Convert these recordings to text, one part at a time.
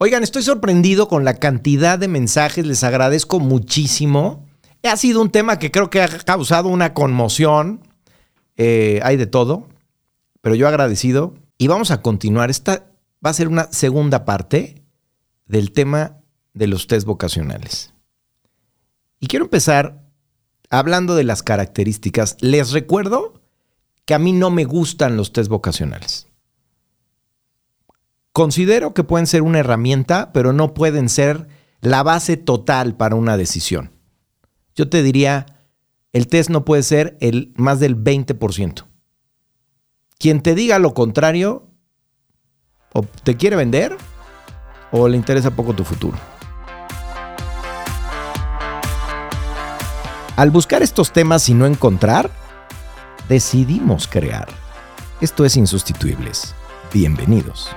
Oigan, estoy sorprendido con la cantidad de mensajes, les agradezco muchísimo. Ha sido un tema que creo que ha causado una conmoción. Eh, hay de todo, pero yo agradecido. Y vamos a continuar. Esta va a ser una segunda parte del tema de los test vocacionales. Y quiero empezar hablando de las características. Les recuerdo que a mí no me gustan los test vocacionales. Considero que pueden ser una herramienta, pero no pueden ser la base total para una decisión. Yo te diría, el test no puede ser el más del 20%. Quien te diga lo contrario, o te quiere vender, o le interesa poco tu futuro. Al buscar estos temas y no encontrar, decidimos crear. Esto es Insustituibles. Bienvenidos.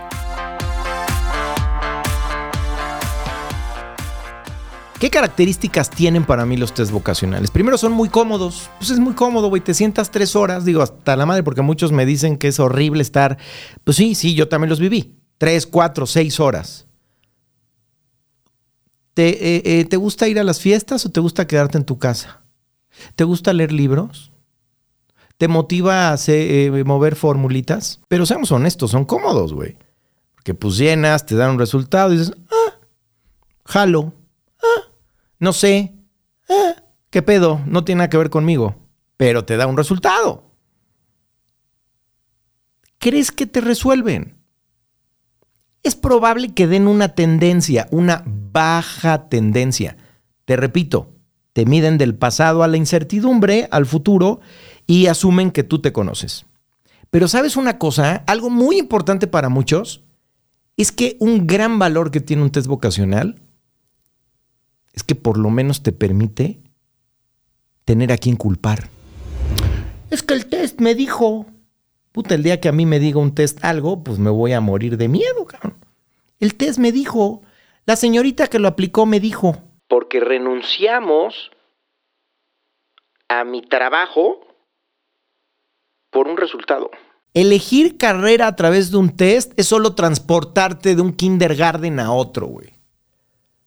¿Qué características tienen para mí los test vocacionales? Primero, son muy cómodos. Pues es muy cómodo, güey. Te sientas tres horas, digo, hasta la madre, porque muchos me dicen que es horrible estar. Pues sí, sí, yo también los viví. Tres, cuatro, seis horas. ¿Te, eh, eh, ¿Te gusta ir a las fiestas o te gusta quedarte en tu casa? ¿Te gusta leer libros? ¿Te motiva a eh, mover formulitas? Pero seamos honestos, son cómodos, güey. Porque pues llenas, te dan un resultado y dices, ah, jalo no sé, eh, ¿qué pedo? No tiene nada que ver conmigo, pero te da un resultado. ¿Crees que te resuelven? Es probable que den una tendencia, una baja tendencia. Te repito, te miden del pasado a la incertidumbre, al futuro, y asumen que tú te conoces. Pero sabes una cosa, algo muy importante para muchos, es que un gran valor que tiene un test vocacional es que por lo menos te permite tener a quien culpar. Es que el test me dijo, puta, el día que a mí me diga un test algo, pues me voy a morir de miedo, cabrón. El test me dijo, la señorita que lo aplicó me dijo. Porque renunciamos a mi trabajo por un resultado. Elegir carrera a través de un test es solo transportarte de un kindergarten a otro, güey.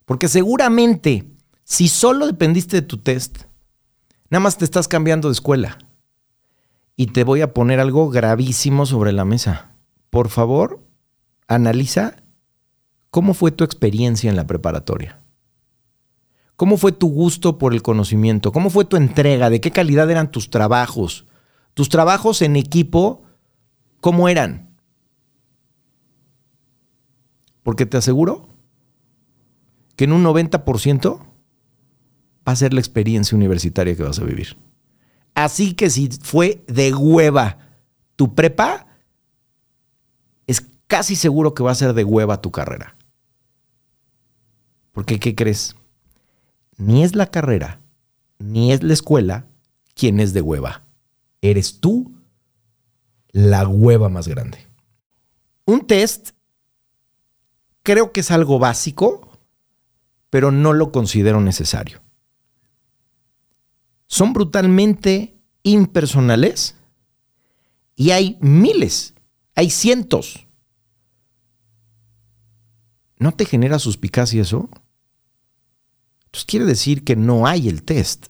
Porque seguramente, si solo dependiste de tu test, nada más te estás cambiando de escuela. Y te voy a poner algo gravísimo sobre la mesa. Por favor, analiza cómo fue tu experiencia en la preparatoria. ¿Cómo fue tu gusto por el conocimiento? ¿Cómo fue tu entrega? ¿De qué calidad eran tus trabajos? ¿Tus trabajos en equipo, cómo eran? Porque te aseguro que en un 90% va a ser la experiencia universitaria que vas a vivir. Así que si fue de hueva tu prepa, es casi seguro que va a ser de hueva tu carrera. Porque, ¿qué crees? Ni es la carrera, ni es la escuela quien es de hueva. Eres tú la hueva más grande. Un test creo que es algo básico pero no lo considero necesario. Son brutalmente impersonales y hay miles, hay cientos. ¿No te genera suspicacia eso? Entonces quiere decir que no hay el test.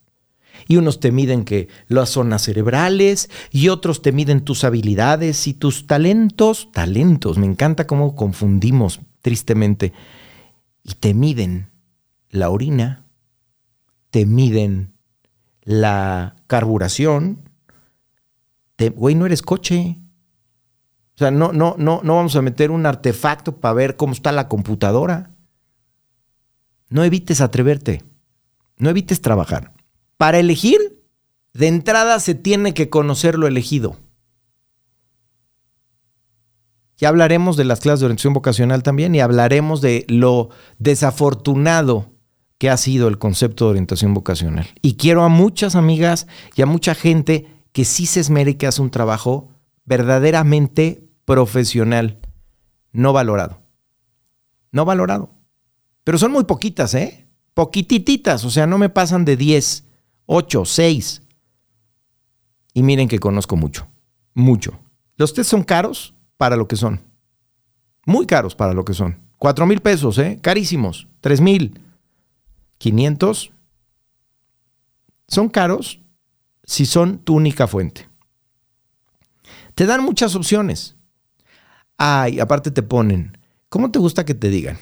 Y unos te miden que las zonas cerebrales y otros te miden tus habilidades y tus talentos. Talentos, me encanta cómo confundimos tristemente. Y te miden la orina, te miden la carburación. Te, güey, no eres coche. O sea, no, no, no, no vamos a meter un artefacto para ver cómo está la computadora. No evites atreverte. No evites trabajar. Para elegir, de entrada se tiene que conocer lo elegido. Ya hablaremos de las clases de orientación vocacional también y hablaremos de lo desafortunado que ha sido el concepto de orientación vocacional. Y quiero a muchas amigas y a mucha gente que sí se esmere que hace un trabajo verdaderamente profesional, no valorado. No valorado. Pero son muy poquitas, ¿eh? Poquitititas, o sea, no me pasan de 10, 8, 6. Y miren que conozco mucho, mucho. Los test son caros para lo que son. Muy caros para lo que son. 4 mil pesos, ¿eh? Carísimos. 3 mil. 500. Son caros si son tu única fuente. Te dan muchas opciones. Ay, aparte te ponen, ¿cómo te gusta que te digan?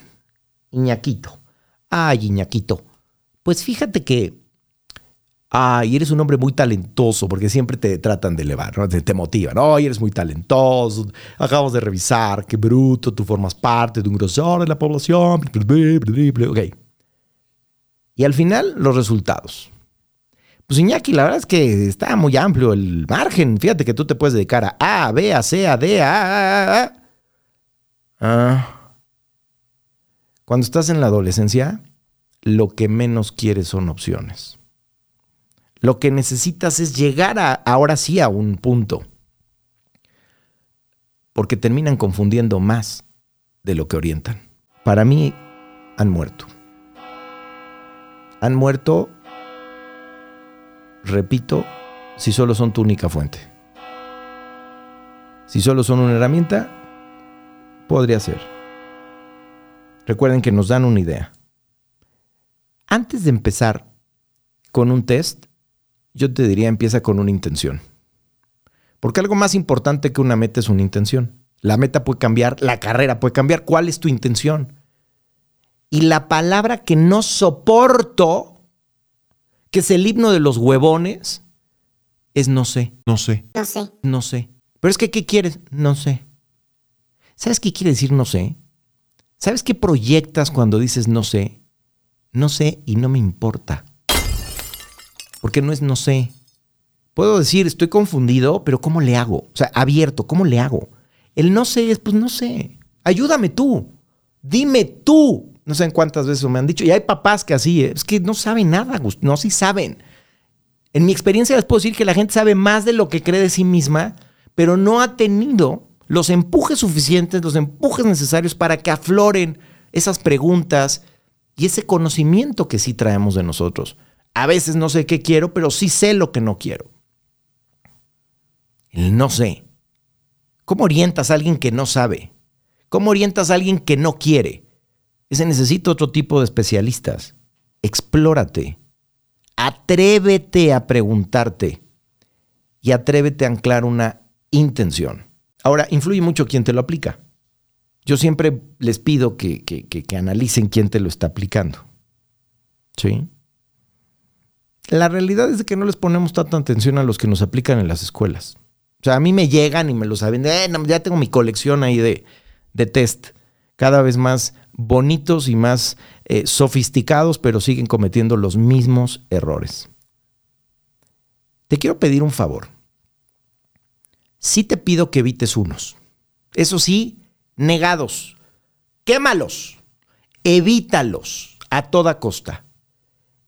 Iñaquito. Ay, Iñaquito. Pues fíjate que, ay, eres un hombre muy talentoso, porque siempre te tratan de elevar, te motivan. Ay, eres muy talentoso, acabamos de revisar, qué bruto, tú formas parte de un grosor de la población. Ok. Y al final, los resultados. Pues Iñaki, la verdad es que está muy amplio el margen. Fíjate que tú te puedes dedicar a A, B, a C, a D, a A, A. Ah. Cuando estás en la adolescencia, lo que menos quieres son opciones. Lo que necesitas es llegar a, ahora sí a un punto. Porque terminan confundiendo más de lo que orientan. Para mí, han muerto. Han muerto repito, si solo son tu única fuente. Si solo son una herramienta, podría ser. Recuerden que nos dan una idea. Antes de empezar con un test, yo te diría empieza con una intención. Porque algo más importante que una meta es una intención. La meta puede cambiar, la carrera puede cambiar. ¿Cuál es tu intención? Y la palabra que no soporto que es el himno de los huevones, es no sé. No sé. No sé. No sé. Pero es que, ¿qué quieres? No sé. ¿Sabes qué quiere decir no sé? ¿Sabes qué proyectas cuando dices no sé? No sé y no me importa. Porque no es no sé. Puedo decir, estoy confundido, pero ¿cómo le hago? O sea, abierto, ¿cómo le hago? El no sé es, pues no sé. Ayúdame tú. Dime tú no sé cuántas veces me han dicho. Y hay papás que así, ¿eh? es que no saben nada, no, sí saben. En mi experiencia les puedo decir que la gente sabe más de lo que cree de sí misma, pero no ha tenido los empujes suficientes, los empujes necesarios para que afloren esas preguntas y ese conocimiento que sí traemos de nosotros. A veces no sé qué quiero, pero sí sé lo que no quiero. El no sé. ¿Cómo orientas a alguien que no sabe? ¿Cómo orientas a alguien que no quiere? Ese necesita otro tipo de especialistas. Explórate. Atrévete a preguntarte. Y atrévete a anclar una intención. Ahora, influye mucho quién te lo aplica. Yo siempre les pido que, que, analicen quién te lo está aplicando. ¿Sí? La realidad es que no les ponemos tanta atención a los que nos aplican en las escuelas. O sea, a mí me llegan y me lo saben. Eh, ya tengo mi colección ahí de, de test. Cada vez más bonitos y más eh, sofisticados, pero siguen cometiendo los mismos errores. Te quiero pedir un favor. Sí te pido que evites unos. Eso sí, negados. Quémalos. Evítalos a toda costa.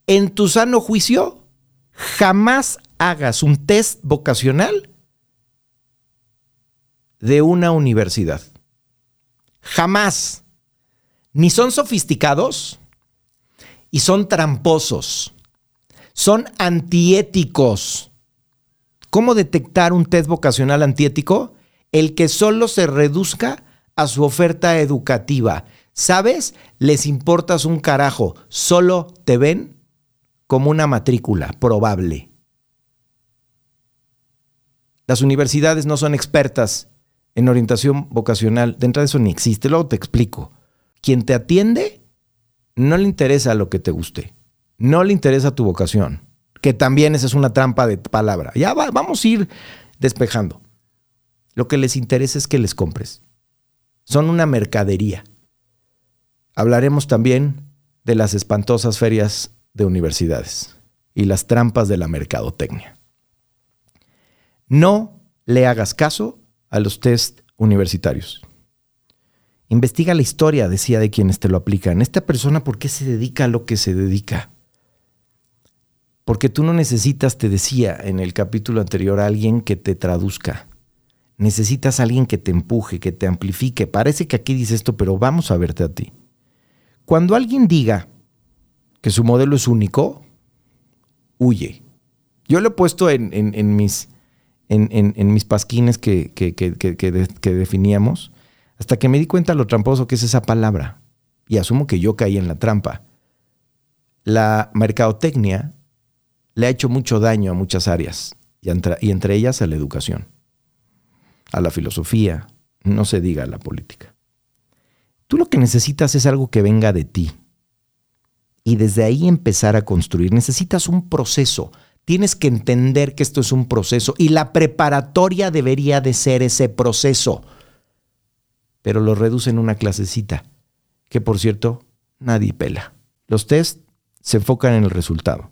En tu sano juicio, jamás hagas un test vocacional de una universidad. Jamás ni son sofisticados y son tramposos. Son antiéticos. ¿Cómo detectar un test vocacional antiético? El que solo se reduzca a su oferta educativa. ¿Sabes? Les importas un carajo. Solo te ven como una matrícula probable. Las universidades no son expertas en orientación vocacional. Dentro de eso ni existe. Luego te explico quien te atiende no le interesa lo que te guste, no le interesa tu vocación, que también esa es una trampa de palabra. Ya vamos a ir despejando. Lo que les interesa es que les compres. Son una mercadería. Hablaremos también de las espantosas ferias de universidades y las trampas de la mercadotecnia. No le hagas caso a los test universitarios. Investiga la historia, decía, de quienes te lo aplican. Esta persona, ¿por qué se dedica a lo que se dedica? Porque tú no necesitas, te decía en el capítulo anterior, a alguien que te traduzca. Necesitas a alguien que te empuje, que te amplifique. Parece que aquí dice esto, pero vamos a verte a ti. Cuando alguien diga que su modelo es único, huye. Yo lo he puesto en, mis, pasquines que definíamos hasta que me di cuenta lo tramposo que es esa palabra. y asumo que yo caí en la trampa. La mercadotecnia le ha hecho mucho daño a muchas áreas, y entre, y entre ellas a la educación, a la filosofía, no se diga a la política. Tú lo que necesitas es algo que venga de ti. Y desde ahí empezar a construir. Necesitas un proceso. Tienes que entender que esto es un proceso y la preparatoria debería de ser ese proceso. Pero lo reducen una clasecita, que por cierto, nadie pela. Los test se enfocan en el resultado.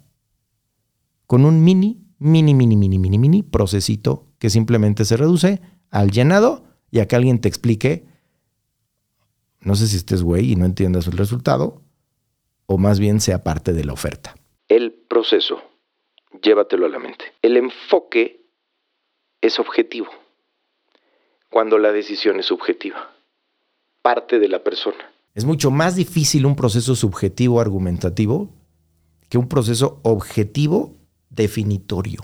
Con un mini, mini, mini, mini, mini, mini procesito que simplemente se reduce al llenado y a que alguien te explique, no sé si estés güey y no entiendas el resultado, o más bien sea parte de la oferta. El proceso, llévatelo a la mente. El enfoque es objetivo, cuando la decisión es subjetiva, parte de la persona. Es mucho más difícil un proceso subjetivo argumentativo que un proceso objetivo definitorio.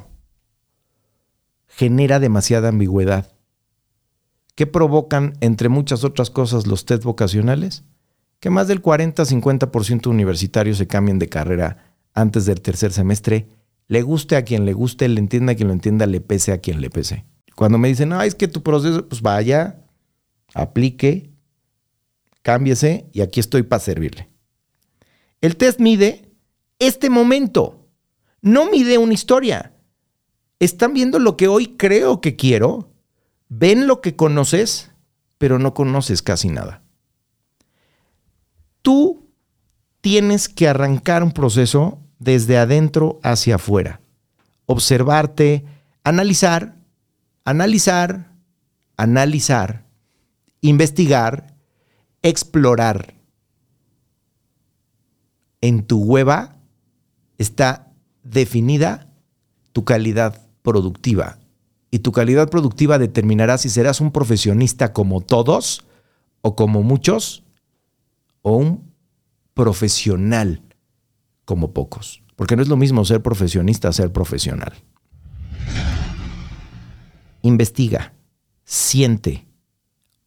Genera demasiada ambigüedad. ¿Qué provocan, entre muchas otras cosas, los test vocacionales? Que más del 40-50% de universitarios se cambien de carrera antes del tercer semestre, le guste a quien le guste, le entienda a quien lo entienda, le pese a quien le pese. Cuando me dicen, no, es que tu proceso, pues vaya, aplique, cámbiese y aquí estoy para servirle. El test mide este momento, no mide una historia. Están viendo lo que hoy creo que quiero ven lo que conoces, pero no conoces casi nada. Tú tienes que arrancar un proceso desde adentro hacia afuera. Observarte, analizar, analizar, analizar, investigar, explorar. En tu hueva está definida tu calidad productiva y tu calidad productiva determinará si serás un profesionista como todos o como muchos o un profesional como pocos. Porque no es lo mismo ser profesionista ser profesional. Investiga, siente,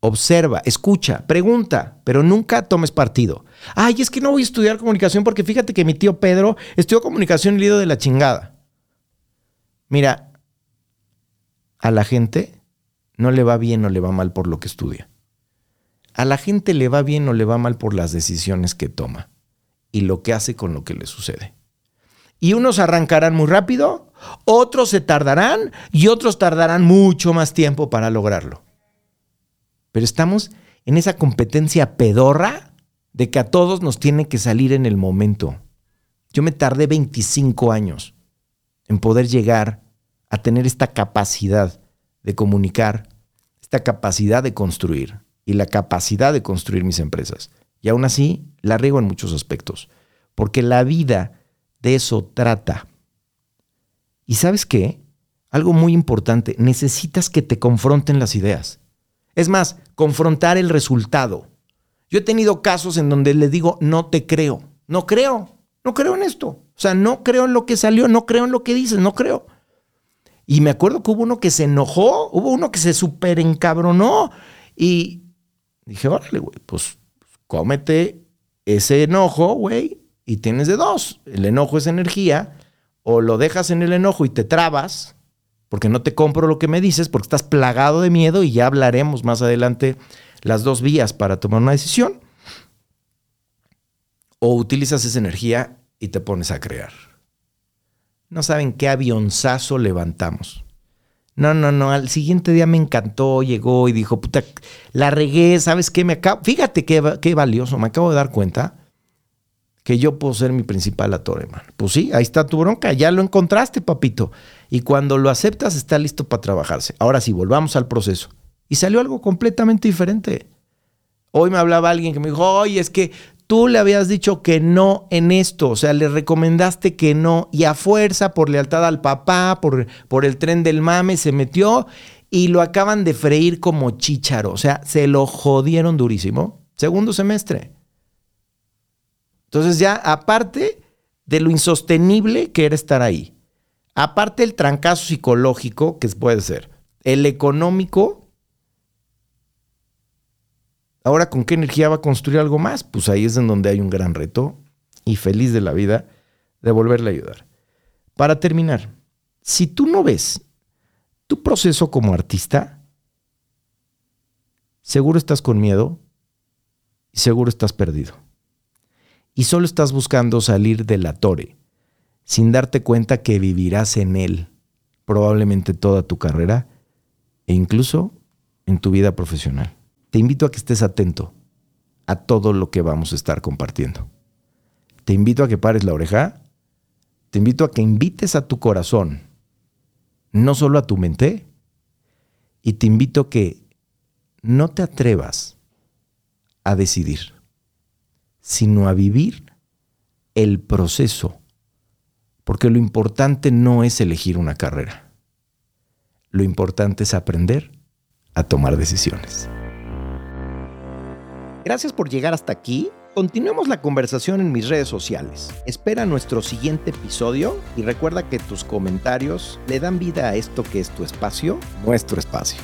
observa, escucha, pregunta, pero nunca tomes partido. Ay, es que no voy a estudiar comunicación porque fíjate que mi tío Pedro estudió comunicación y le de la chingada. Mira, a la gente no le va bien o le va mal por lo que estudia. A la gente le va bien o le va mal por las decisiones que toma y lo que hace con lo que le sucede. Y unos arrancarán muy rápido, otros se tardarán y otros tardarán mucho más tiempo para lograrlo. Pero estamos en esa competencia pedorra de que a todos nos tiene que salir en el momento. Yo me tardé 25 años en poder llegar a tener esta capacidad de comunicar, esta capacidad de construir y la capacidad de construir mis empresas. Y aún así, la riego en muchos aspectos, porque la vida de eso trata. ¿Y sabes qué? Algo muy importante, necesitas que te confronten las ideas. Es más, confrontar el resultado. Yo he tenido casos en donde le digo, no te creo, no creo, no creo en esto. O sea, no creo en lo que salió, no creo en lo que dices, no creo. Y me acuerdo que hubo uno que se enojó, hubo uno que se súper encabronó. Y dije, órale, güey, pues cómete ese enojo, güey, y tienes de dos. El enojo es energía, o lo dejas en el enojo y te trabas, porque no te compro lo que me dices, porque estás plagado de miedo y ya hablaremos más adelante las dos vías para tomar una decisión. O utilizas esa energía y te pones a crear. No saben qué avionzazo levantamos. No, no, no. Al siguiente día me encantó, llegó y dijo, puta, la regué, ¿sabes qué? Me acabo, fíjate qué, qué valioso, me acabo de dar cuenta que yo puedo ser mi principal actor, hermano. Pues sí, ahí está tu bronca, ya lo encontraste, papito. Y cuando lo aceptas, está listo para trabajarse. Ahora sí, volvamos al proceso. Y salió algo completamente diferente. Hoy me hablaba alguien que me dijo, oye, es que tú le habías dicho que no en esto, o sea, le recomendaste que no y a fuerza, por lealtad al papá, por, por el tren del mame, se metió y lo acaban de freír como chícharo, o sea, se lo jodieron durísimo. Segundo semestre. Entonces ya, aparte de lo insostenible que era estar ahí, aparte el trancazo psicológico que puede ser, el económico, Ahora, ¿con qué energía va a construir algo más? Pues ahí es en donde hay un gran reto y feliz de la vida de volverle a ayudar. Para terminar, si tú no ves tu proceso como artista, seguro estás con miedo y seguro estás perdido. Y solo estás buscando salir de la torre, sin darte cuenta que vivirás en él probablemente toda tu carrera e incluso en tu vida profesional. Te invito a que estés atento a todo lo que vamos a estar compartiendo. Te invito a que pares la oreja. Te invito a que invites a tu corazón, no solo a tu mente. Y te invito a que no te atrevas a decidir, sino a vivir el proceso. Porque lo importante no es elegir una carrera. Lo importante es aprender a tomar decisiones. Gracias por llegar hasta aquí. Continuemos la conversación en mis redes sociales. Espera nuestro siguiente episodio y recuerda que tus comentarios le dan vida a esto que es tu espacio, nuestro espacio.